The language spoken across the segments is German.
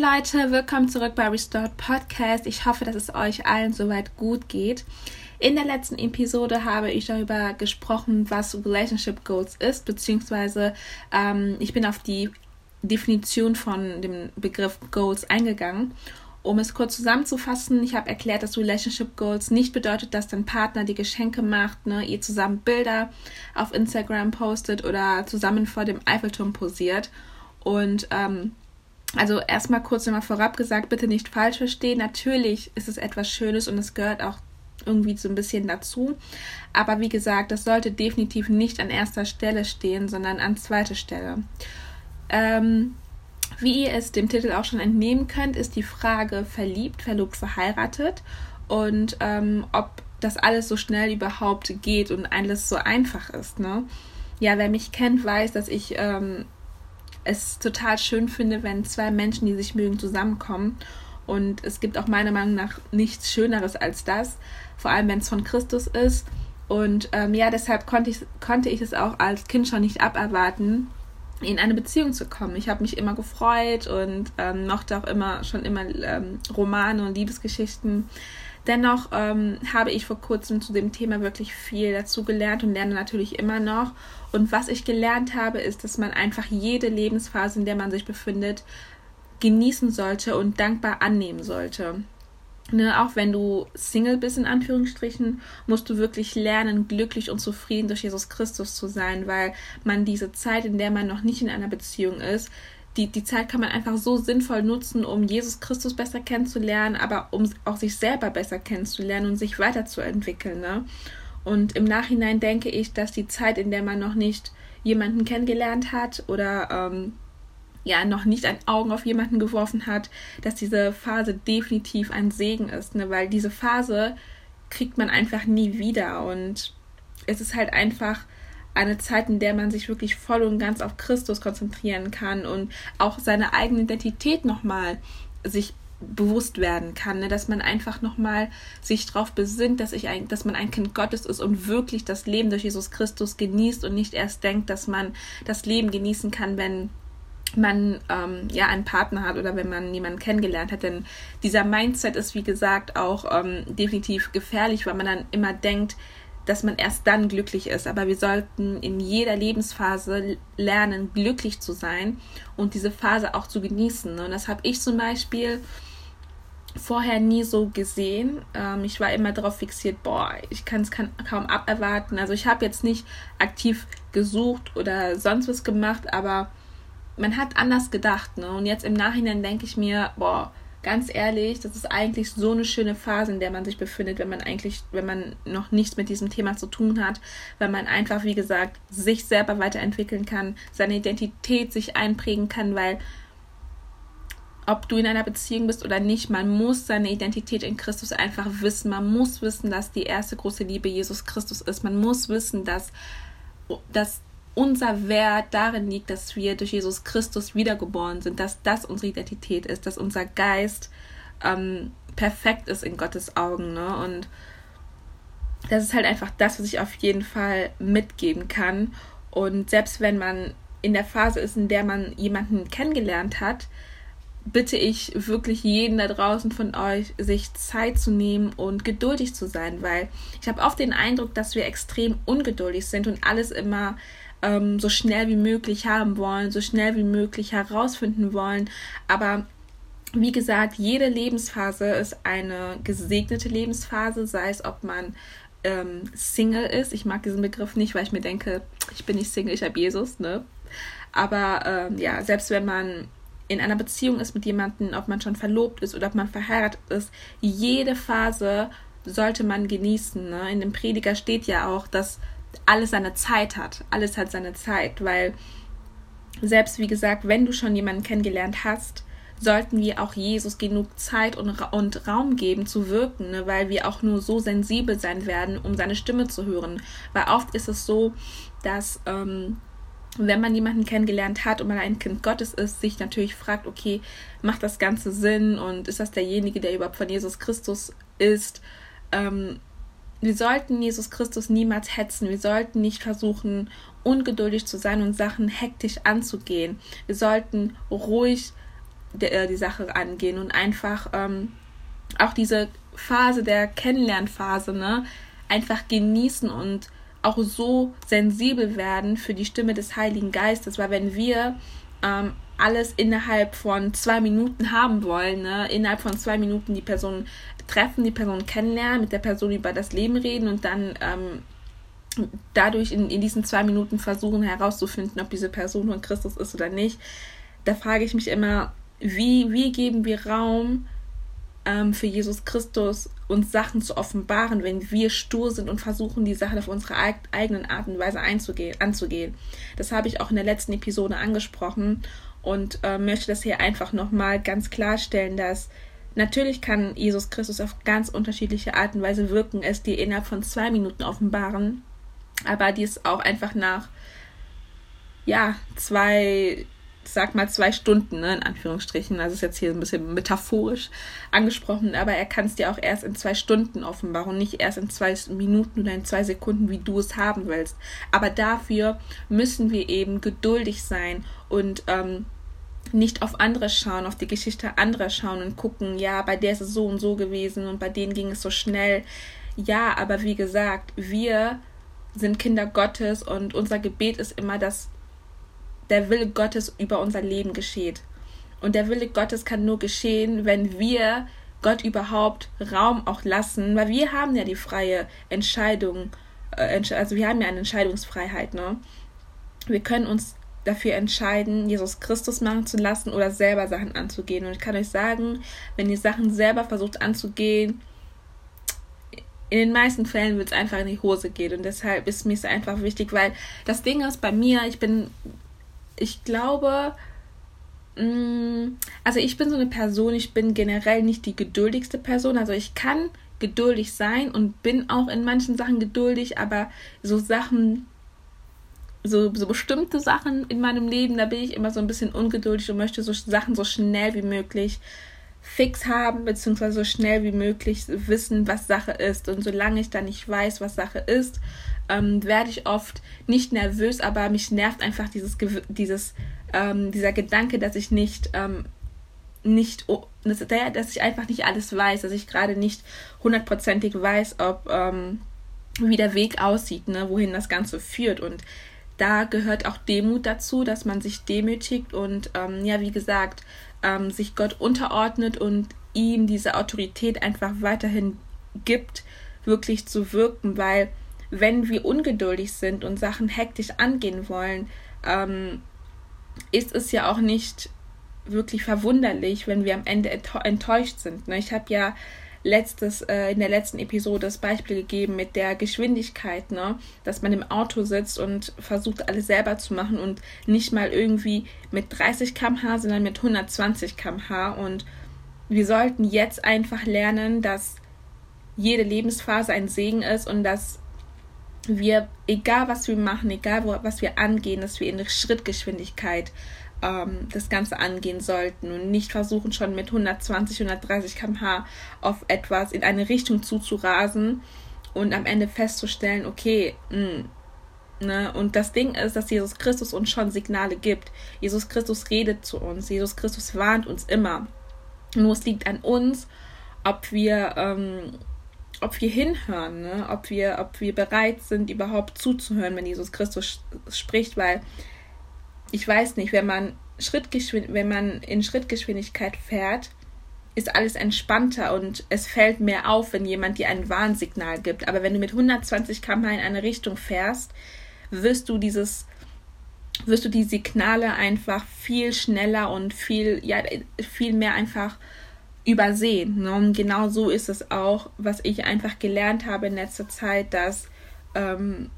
Leute, willkommen zurück bei Restored Podcast. Ich hoffe, dass es euch allen soweit gut geht. In der letzten Episode habe ich darüber gesprochen, was Relationship Goals ist, beziehungsweise ähm, ich bin auf die Definition von dem Begriff Goals eingegangen. Um es kurz zusammenzufassen, ich habe erklärt, dass Relationship Goals nicht bedeutet, dass dein Partner die Geschenke macht, ne, ihr zusammen Bilder auf Instagram postet oder zusammen vor dem Eiffelturm posiert. Und ähm, also erstmal kurz nochmal vorab gesagt, bitte nicht falsch verstehen. Natürlich ist es etwas Schönes und es gehört auch irgendwie so ein bisschen dazu. Aber wie gesagt, das sollte definitiv nicht an erster Stelle stehen, sondern an zweiter Stelle. Ähm, wie ihr es dem Titel auch schon entnehmen könnt, ist die Frage verliebt, verlobt, verheiratet und ähm, ob das alles so schnell überhaupt geht und alles so einfach ist. Ne? Ja, wer mich kennt, weiß, dass ich ähm, es total schön finde, wenn zwei Menschen, die sich mögen, zusammenkommen. Und es gibt auch meiner Meinung nach nichts Schöneres als das, vor allem wenn es von Christus ist. Und ähm, ja, deshalb konnte ich, konnte ich es auch als Kind schon nicht aberwarten, in eine Beziehung zu kommen. Ich habe mich immer gefreut und ähm, mochte auch immer schon immer ähm, Romane und Liebesgeschichten. Dennoch ähm, habe ich vor kurzem zu dem Thema wirklich viel dazu gelernt und lerne natürlich immer noch. Und was ich gelernt habe, ist, dass man einfach jede Lebensphase, in der man sich befindet, genießen sollte und dankbar annehmen sollte. Ne, auch wenn du Single bist, in Anführungsstrichen, musst du wirklich lernen, glücklich und zufrieden durch Jesus Christus zu sein, weil man diese Zeit, in der man noch nicht in einer Beziehung ist, die, die Zeit kann man einfach so sinnvoll nutzen, um Jesus Christus besser kennenzulernen, aber um auch sich selber besser kennenzulernen und sich weiterzuentwickeln. Ne? Und im Nachhinein denke ich, dass die Zeit, in der man noch nicht jemanden kennengelernt hat oder ähm, ja noch nicht ein Augen auf jemanden geworfen hat, dass diese Phase definitiv ein Segen ist, ne? weil diese Phase kriegt man einfach nie wieder und es ist halt einfach eine Zeit, in der man sich wirklich voll und ganz auf Christus konzentrieren kann und auch seine eigene Identität nochmal sich bewusst werden kann, ne? dass man einfach nochmal sich darauf besinnt, dass, ich ein, dass man ein Kind Gottes ist und wirklich das Leben durch Jesus Christus genießt und nicht erst denkt, dass man das Leben genießen kann, wenn man ähm, ja einen Partner hat oder wenn man jemanden kennengelernt hat. Denn dieser Mindset ist, wie gesagt, auch ähm, definitiv gefährlich, weil man dann immer denkt, dass man erst dann glücklich ist. Aber wir sollten in jeder Lebensphase lernen, glücklich zu sein und diese Phase auch zu genießen. Und das habe ich zum Beispiel vorher nie so gesehen. Ähm, ich war immer darauf fixiert, boah, ich kann es kaum aberwarten. Also ich habe jetzt nicht aktiv gesucht oder sonst was gemacht, aber man hat anders gedacht. Ne? Und jetzt im Nachhinein denke ich mir, boah, ganz ehrlich, das ist eigentlich so eine schöne Phase, in der man sich befindet, wenn man eigentlich, wenn man noch nichts mit diesem Thema zu tun hat, weil man einfach, wie gesagt, sich selber weiterentwickeln kann, seine Identität sich einprägen kann, weil ob du in einer Beziehung bist oder nicht, man muss seine Identität in Christus einfach wissen. Man muss wissen, dass die erste große Liebe Jesus Christus ist. Man muss wissen, dass, dass unser Wert darin liegt, dass wir durch Jesus Christus wiedergeboren sind, dass das unsere Identität ist, dass unser Geist ähm, perfekt ist in Gottes Augen. Ne? Und das ist halt einfach das, was ich auf jeden Fall mitgeben kann. Und selbst wenn man in der Phase ist, in der man jemanden kennengelernt hat, bitte ich wirklich jeden da draußen von euch, sich Zeit zu nehmen und geduldig zu sein, weil ich habe oft den Eindruck, dass wir extrem ungeduldig sind und alles immer ähm, so schnell wie möglich haben wollen, so schnell wie möglich herausfinden wollen. Aber wie gesagt, jede Lebensphase ist eine gesegnete Lebensphase, sei es, ob man ähm, Single ist. Ich mag diesen Begriff nicht, weil ich mir denke, ich bin nicht Single, ich habe Jesus, ne? Aber ähm, ja, selbst wenn man in einer Beziehung ist mit jemandem, ob man schon verlobt ist oder ob man verheiratet ist, jede Phase sollte man genießen. Ne? In dem Prediger steht ja auch, dass alles seine Zeit hat. Alles hat seine Zeit, weil selbst wie gesagt, wenn du schon jemanden kennengelernt hast, sollten wir auch Jesus genug Zeit und, und Raum geben zu wirken, ne? weil wir auch nur so sensibel sein werden, um seine Stimme zu hören. Weil oft ist es so, dass ähm, wenn man jemanden kennengelernt hat und man ein Kind Gottes ist, sich natürlich fragt, okay, macht das Ganze Sinn und ist das derjenige, der überhaupt von Jesus Christus ist? Ähm, wir sollten Jesus Christus niemals hetzen. Wir sollten nicht versuchen, ungeduldig zu sein und Sachen hektisch anzugehen. Wir sollten ruhig die, äh, die Sache angehen und einfach ähm, auch diese Phase der Kennenlernphase, ne, einfach genießen und auch so sensibel werden für die Stimme des Heiligen Geistes, weil wenn wir ähm, alles innerhalb von zwei Minuten haben wollen, ne? innerhalb von zwei Minuten die Person treffen, die Person kennenlernen, mit der Person über das Leben reden und dann ähm, dadurch in, in diesen zwei Minuten versuchen herauszufinden, ob diese Person von Christus ist oder nicht. Da frage ich mich immer, wie, wie geben wir Raum ähm, für Jesus Christus, uns Sachen zu offenbaren, wenn wir stur sind und versuchen, die Sachen auf unsere eigenen Art und Weise einzugehen, anzugehen. Das habe ich auch in der letzten Episode angesprochen und äh, möchte das hier einfach nochmal ganz klarstellen, dass natürlich kann Jesus Christus auf ganz unterschiedliche Art und Weise wirken, es dir innerhalb von zwei Minuten offenbaren, aber dies auch einfach nach ja, zwei sag mal zwei Stunden, ne, in Anführungsstrichen. Also ist jetzt hier ein bisschen metaphorisch angesprochen, aber er kann es dir auch erst in zwei Stunden offenbaren, nicht erst in zwei Minuten oder in zwei Sekunden, wie du es haben willst. Aber dafür müssen wir eben geduldig sein und ähm, nicht auf andere schauen, auf die Geschichte anderer schauen und gucken, ja, bei der ist es so und so gewesen und bei denen ging es so schnell. Ja, aber wie gesagt, wir sind Kinder Gottes und unser Gebet ist immer, dass der Wille Gottes über unser Leben geschieht. Und der Wille Gottes kann nur geschehen, wenn wir Gott überhaupt Raum auch lassen, weil wir haben ja die freie Entscheidung, äh, also wir haben ja eine Entscheidungsfreiheit, ne? Wir können uns dafür entscheiden, Jesus Christus machen zu lassen oder selber Sachen anzugehen. Und ich kann euch sagen, wenn ihr Sachen selber versucht anzugehen, in den meisten Fällen wird es einfach in die Hose gehen. Und deshalb ist mir es einfach wichtig, weil das Ding ist bei mir, ich bin ich glaube, mm, also ich bin so eine Person, ich bin generell nicht die geduldigste Person. Also ich kann geduldig sein und bin auch in manchen Sachen geduldig, aber so Sachen, so, so bestimmte Sachen in meinem Leben, da bin ich immer so ein bisschen ungeduldig und möchte so Sachen so schnell wie möglich fix haben, beziehungsweise so schnell wie möglich wissen, was Sache ist. Und solange ich dann nicht weiß, was Sache ist, ähm, werde ich oft nicht nervös, aber mich nervt einfach dieses, dieses ähm, dieser Gedanke, dass ich nicht, ähm, nicht, dass, dass ich einfach nicht alles weiß, dass ich gerade nicht hundertprozentig weiß, ob, ähm, wie der Weg aussieht, ne, wohin das Ganze führt. Und da gehört auch Demut dazu, dass man sich demütigt und, ähm, ja, wie gesagt, ähm, sich Gott unterordnet und ihm diese Autorität einfach weiterhin gibt, wirklich zu wirken, weil wenn wir ungeduldig sind und Sachen hektisch angehen wollen, ähm, ist es ja auch nicht wirklich verwunderlich, wenn wir am Ende enttäuscht sind. Ne? Ich habe ja letztes, äh, in der letzten Episode das Beispiel gegeben mit der Geschwindigkeit, ne? dass man im Auto sitzt und versucht, alles selber zu machen und nicht mal irgendwie mit 30 km/h, sondern mit 120 km/h. Und wir sollten jetzt einfach lernen, dass jede Lebensphase ein Segen ist und dass wir, egal was wir machen, egal wo, was wir angehen, dass wir in Schrittgeschwindigkeit ähm, das Ganze angehen sollten und nicht versuchen, schon mit 120, 130 km/h auf etwas in eine Richtung zuzurasen und am Ende festzustellen, okay, mh, hm, Ne? Und das Ding ist, dass Jesus Christus uns schon Signale gibt. Jesus Christus redet zu uns. Jesus Christus warnt uns immer. Nur es liegt an uns, ob wir ähm, ob wir hinhören, ne? ob, wir, ob wir bereit sind, überhaupt zuzuhören, wenn Jesus Christus spricht, weil ich weiß nicht, wenn man, wenn man in Schrittgeschwindigkeit fährt, ist alles entspannter und es fällt mehr auf, wenn jemand dir ein Warnsignal gibt. Aber wenn du mit 120 km in eine Richtung fährst, wirst du dieses wirst du die Signale einfach viel schneller und viel ja viel mehr einfach übersehen. Ne? Und genau so ist es auch, was ich einfach gelernt habe in letzter Zeit, dass ähm,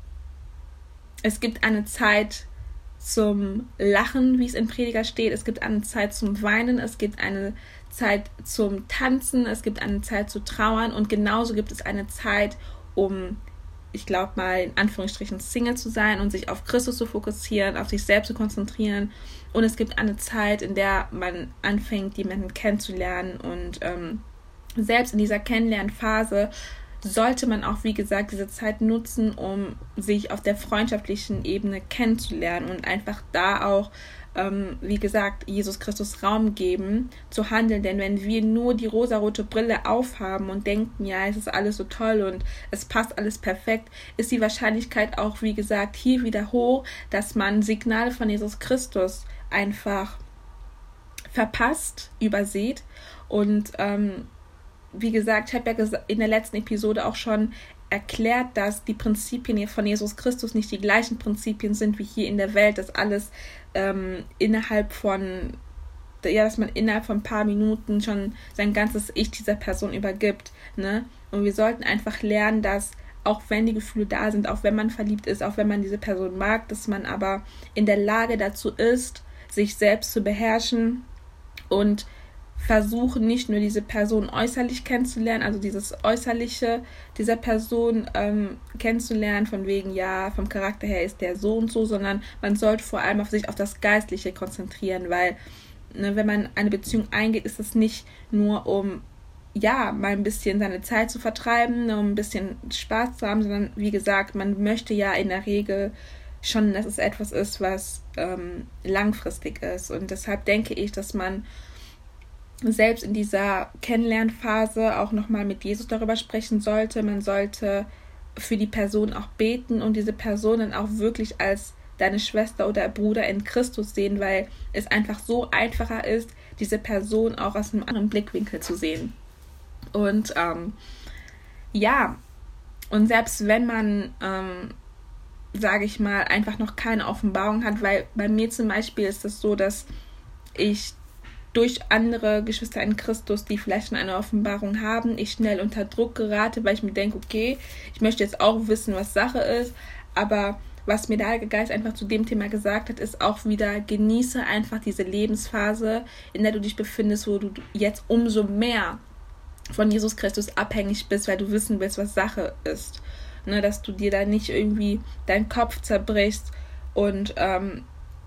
es gibt eine Zeit zum Lachen, wie es in Prediger steht, es gibt eine Zeit zum Weinen, es gibt eine Zeit zum Tanzen, es gibt eine Zeit zu trauern und genauso gibt es eine Zeit, um ich glaube mal in Anführungsstrichen Single zu sein und sich auf Christus zu fokussieren, auf sich selbst zu konzentrieren und es gibt eine Zeit, in der man anfängt, jemanden kennenzulernen. Und ähm, selbst in dieser Kennenlernphase sollte man auch, wie gesagt, diese Zeit nutzen, um sich auf der freundschaftlichen Ebene kennenzulernen und einfach da auch, ähm, wie gesagt, Jesus Christus Raum geben, zu handeln. Denn wenn wir nur die rosarote Brille aufhaben und denken, ja, es ist alles so toll und es passt alles perfekt, ist die Wahrscheinlichkeit auch, wie gesagt, hier wieder hoch, dass man Signale von Jesus Christus einfach verpasst, übersieht und ähm, wie gesagt, ich habe ja in der letzten Episode auch schon erklärt, dass die Prinzipien von Jesus Christus nicht die gleichen Prinzipien sind wie hier in der Welt, dass alles ähm, innerhalb von, ja, dass man innerhalb von ein paar Minuten schon sein ganzes Ich dieser Person übergibt. Ne? Und wir sollten einfach lernen, dass auch wenn die Gefühle da sind, auch wenn man verliebt ist, auch wenn man diese Person mag, dass man aber in der Lage dazu ist, sich selbst zu beherrschen und versuchen nicht nur diese Person äußerlich kennenzulernen, also dieses Äußerliche dieser Person ähm, kennenzulernen, von wegen, ja, vom Charakter her ist der so und so, sondern man sollte vor allem auf sich auf das Geistliche konzentrieren, weil ne, wenn man eine Beziehung eingeht, ist es nicht nur um ja, mal ein bisschen seine Zeit zu vertreiben, um ein bisschen Spaß zu haben, sondern wie gesagt, man möchte ja in der Regel schon, dass es etwas ist, was ähm, langfristig ist. Und deshalb denke ich, dass man selbst in dieser Kennenlernphase auch nochmal mit Jesus darüber sprechen sollte. Man sollte für die Person auch beten und diese Person dann auch wirklich als deine Schwester oder Bruder in Christus sehen, weil es einfach so einfacher ist, diese Person auch aus einem anderen Blickwinkel zu sehen. Und ähm, ja, und selbst wenn man, ähm, sage ich mal, einfach noch keine Offenbarung hat, weil bei mir zum Beispiel ist es das so, dass ich durch andere Geschwister in Christus, die vielleicht schon eine Offenbarung haben, ich schnell unter Druck gerate, weil ich mir denke, okay, ich möchte jetzt auch wissen, was Sache ist, aber was mir der Heilige Geist einfach zu dem Thema gesagt hat, ist auch wieder, genieße einfach diese Lebensphase, in der du dich befindest, wo du jetzt umso mehr von Jesus Christus abhängig bist, weil du wissen willst, was Sache ist. Ne, dass du dir da nicht irgendwie deinen Kopf zerbrichst und ähm,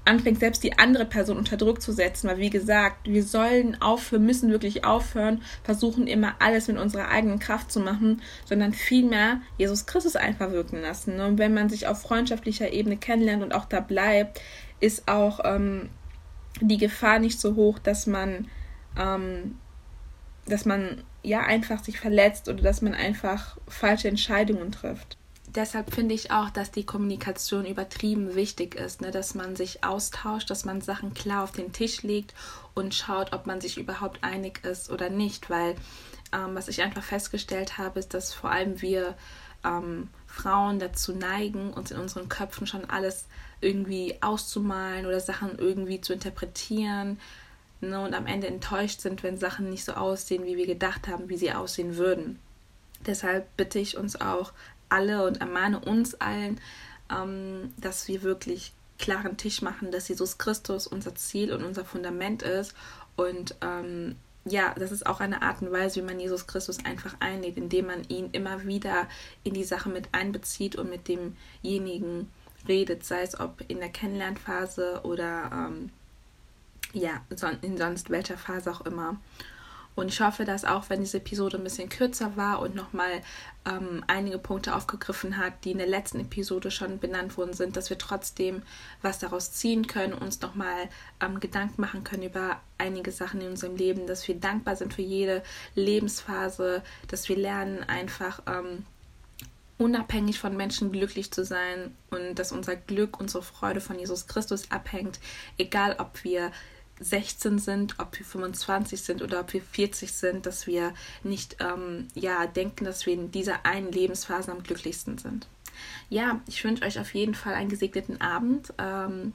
anfängt, selbst die andere Person unter Druck zu setzen. Weil, wie gesagt, wir sollen aufhören, müssen wirklich aufhören, versuchen immer alles mit unserer eigenen Kraft zu machen, sondern vielmehr Jesus Christus einfach wirken lassen. Und wenn man sich auf freundschaftlicher Ebene kennenlernt und auch da bleibt, ist auch ähm, die Gefahr nicht so hoch, dass man, ähm, dass man ja einfach sich verletzt oder dass man einfach falsche Entscheidungen trifft deshalb finde ich auch, dass die Kommunikation übertrieben wichtig ist, ne? dass man sich austauscht, dass man Sachen klar auf den Tisch legt und schaut, ob man sich überhaupt einig ist oder nicht, weil ähm, was ich einfach festgestellt habe, ist, dass vor allem wir ähm, Frauen dazu neigen, uns in unseren Köpfen schon alles irgendwie auszumalen oder Sachen irgendwie zu interpretieren ne? und am Ende enttäuscht sind, wenn Sachen nicht so aussehen, wie wir gedacht haben, wie sie aussehen würden. Deshalb bitte ich uns auch, alle und ermahne uns allen, ähm, dass wir wirklich klaren Tisch machen, dass Jesus Christus unser Ziel und unser Fundament ist. Und ähm, ja, das ist auch eine Art und Weise, wie man Jesus Christus einfach einlädt, indem man ihn immer wieder in die Sache mit einbezieht und mit demjenigen redet, sei es ob in der Kennenlernphase oder ähm, ja, in sonst welcher Phase auch immer. Und ich hoffe, dass auch wenn diese Episode ein bisschen kürzer war und nochmal ähm, einige Punkte aufgegriffen hat, die in der letzten Episode schon benannt worden sind, dass wir trotzdem was daraus ziehen können, uns nochmal ähm, Gedanken machen können über einige Sachen in unserem Leben, dass wir dankbar sind für jede Lebensphase, dass wir lernen einfach ähm, unabhängig von Menschen glücklich zu sein und dass unser Glück, unsere Freude von Jesus Christus abhängt, egal ob wir 16 sind, ob wir 25 sind oder ob wir 40 sind, dass wir nicht ähm, ja, denken, dass wir in dieser einen Lebensphase am glücklichsten sind. Ja, ich wünsche euch auf jeden Fall einen gesegneten Abend ähm,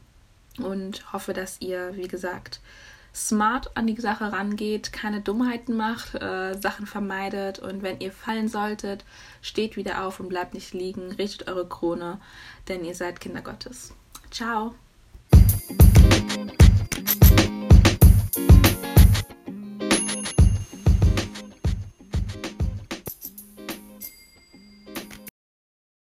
und hoffe, dass ihr, wie gesagt, smart an die Sache rangeht, keine Dummheiten macht, äh, Sachen vermeidet und wenn ihr fallen solltet, steht wieder auf und bleibt nicht liegen, richtet eure Krone, denn ihr seid Kinder Gottes. Ciao! you